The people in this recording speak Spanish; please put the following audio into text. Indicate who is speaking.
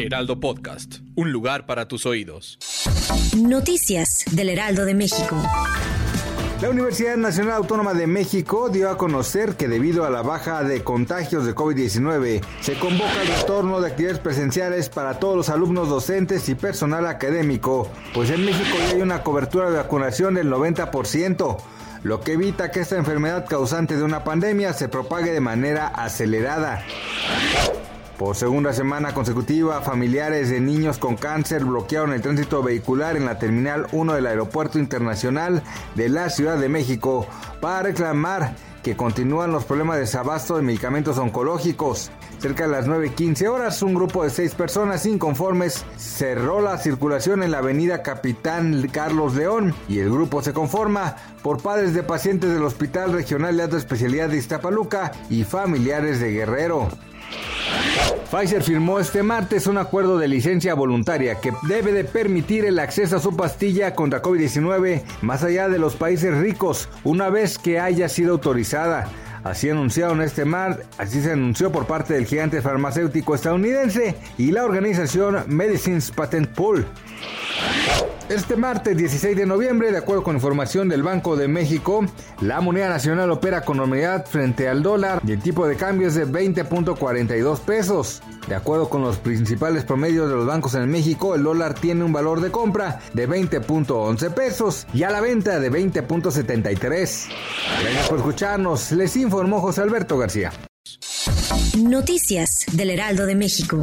Speaker 1: Heraldo Podcast, un lugar para tus oídos.
Speaker 2: Noticias del Heraldo de México.
Speaker 3: La Universidad Nacional Autónoma de México dio a conocer que debido a la baja de contagios de COVID-19, se convoca el retorno de actividades presenciales para todos los alumnos docentes y personal académico, pues en México ya hay una cobertura de vacunación del 90%, lo que evita que esta enfermedad causante de una pandemia se propague de manera acelerada. Por segunda semana consecutiva, familiares de niños con cáncer bloquearon el tránsito vehicular en la Terminal 1 del Aeropuerto Internacional de la Ciudad de México para reclamar que continúan los problemas de desabasto de medicamentos oncológicos. Cerca de las 9.15 horas, un grupo de seis personas inconformes cerró la circulación en la avenida Capitán Carlos León y el grupo se conforma por padres de pacientes del Hospital Regional de Alta Especialidad de Iztapaluca y familiares de Guerrero. Pfizer firmó este martes un acuerdo de licencia voluntaria que debe de permitir el acceso a su pastilla contra COVID-19 más allá de los países ricos una vez que haya sido autorizada. Así anunciaron este mar, así se anunció por parte del gigante farmacéutico estadounidense y la organización Medicines Patent Pool. Este martes 16 de noviembre, de acuerdo con información del Banco de México, la moneda nacional opera con normalidad frente al dólar y el tipo de cambio es de 20.42 pesos. De acuerdo con los principales promedios de los bancos en México, el dólar tiene un valor de compra de 20.11 pesos y a la venta de 20.73. Gracias por escucharnos, les informó José Alberto García.
Speaker 2: Noticias del Heraldo de México.